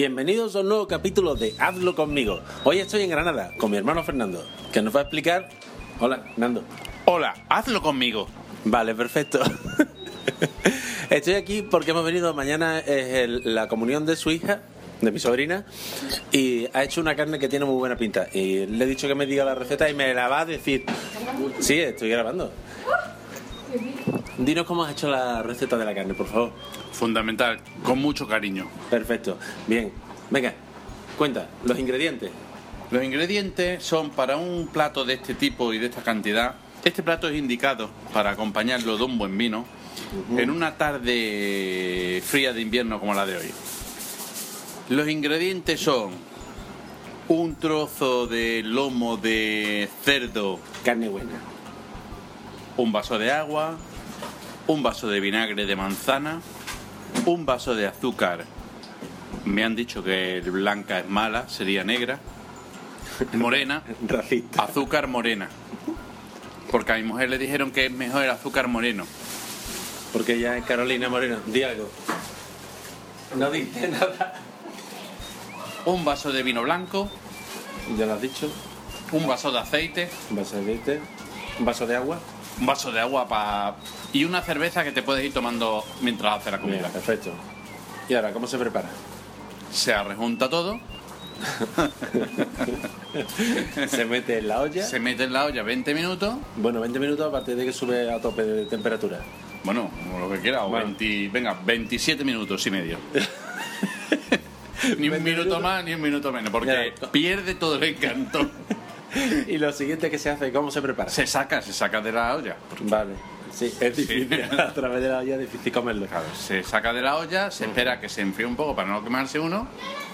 Bienvenidos a un nuevo capítulo de Hazlo conmigo. Hoy estoy en Granada con mi hermano Fernando, que nos va a explicar. Hola, Nando. Hola, hazlo conmigo. Vale, perfecto. Estoy aquí porque hemos venido. Mañana es el- la comunión de su hija, de mi sobrina, y ha hecho una carne que tiene muy buena pinta. Y le he dicho que me diga la receta y me la va a decir. Sí, estoy grabando. Dinos cómo has hecho la receta de la carne, por favor. Fundamental, con mucho cariño. Perfecto. Bien. Venga, cuenta, los ingredientes. Los ingredientes son para un plato de este tipo y de esta cantidad. Este plato es indicado para acompañarlo de un buen vino en una tarde fría de invierno como la de hoy. Los ingredientes son un trozo de lomo de cerdo, Carne buena. un vaso de agua, un vaso de vinagre de manzana, un vaso de azúcar. Me han dicho que blanca es mala, sería negra. Morena, Racista. azúcar morena. Porque a mi mujer le dijeron que es mejor el azúcar moreno. Porque ella es Carolina Moreno. Di algo. No dice nada. Un vaso de vino blanco, Ya lo has dicho. un vaso de aceite, Un vaso de aceite. Un vaso de agua. Un vaso de agua para y una cerveza que te puedes ir tomando mientras haces la Mira, comida. perfecto. ¿Y ahora cómo se prepara? Se rejunta todo, Se mete en la olla. se mete en la olla 20 minutos Bueno, 20 minutos a partir de que sube a tope de temperatura. Bueno, lo que quiera, o Bueno. 20 venga, 27 minutos y medio. ni un 20 minuto más ni un minuto menos, porque pierde todo el encanto. y lo siguiente que se hace, ¿cómo se prepara? Se saca, se saca de la olla. Vale. Sí, es difícil. A través de la olla es difícil comerlo. Claro, se saca de la olla, se espera que se enfríe un poco para no quemarse uno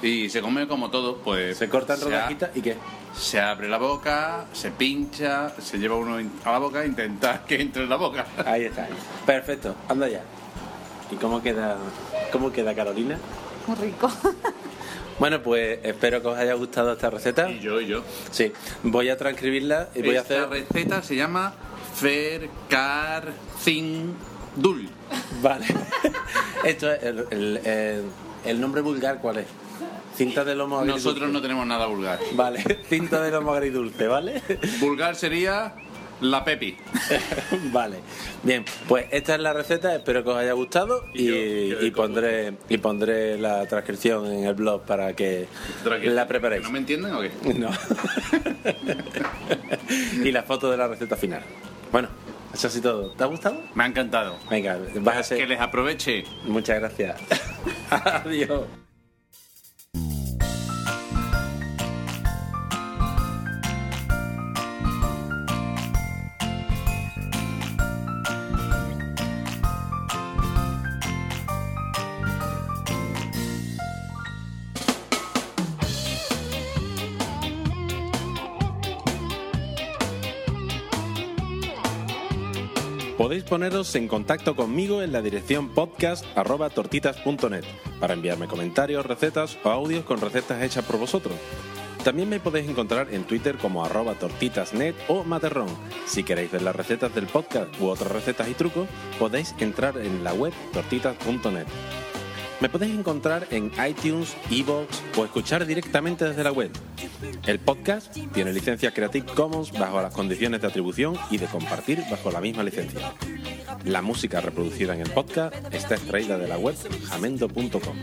y se come como todo, pues Se corta en a- rodajitas y qué? se abre la boca, se pincha, se lleva uno a la boca e intenta que entre en la boca. Ahí está. Perfecto. Anda ya. ¿Y cómo queda, cómo queda Carolina? Muy rico. Bueno, pues espero que os haya gustado esta receta. Y yo, y yo. Sí, voy a transcribirla y voy a Esta hacer. receta se llama Fercarcindul. Vale. Esto es el, el- el- el nombre vulgar, ¿cuál es? Cinta de lomo agridulce. Nosotros no tenemos nada vulgar. Vale, cinta de lomo agridulce, ¿vale? Vulgar sería la Pepi. vale. Bien, pues esta es la receta, espero que os haya gustado y, Y yo- yo de y pondré y pondré la transcripción en el blog para que la preparéis. ¿No me entienden o qué? No. y la foto de la receta final. Bueno, eso así todo. ¿Te ha gustado? Me ha encantado. Venga, vas a ser. Que les aproveche. Muchas gracias. Adiós. Podéis poneros en contacto conmigo en la dirección podcast.tortitas.net para enviarme comentarios, recetas o audios con recetas hechas por vosotros. También me podéis encontrar en Twitter como arroba tortitasnet o materrón. Si queréis ver las recetas del podcast u otras recetas y trucos, podéis entrar en la web tortitas.net. Me podéis encontrar en iTunes, Evox o escuchar directamente desde la web. El podcast tiene licencia Creative Commons bajo las condiciones de atribución y de compartir bajo la misma licencia. La música reproducida en el podcast está extraída de la web jamendo.com.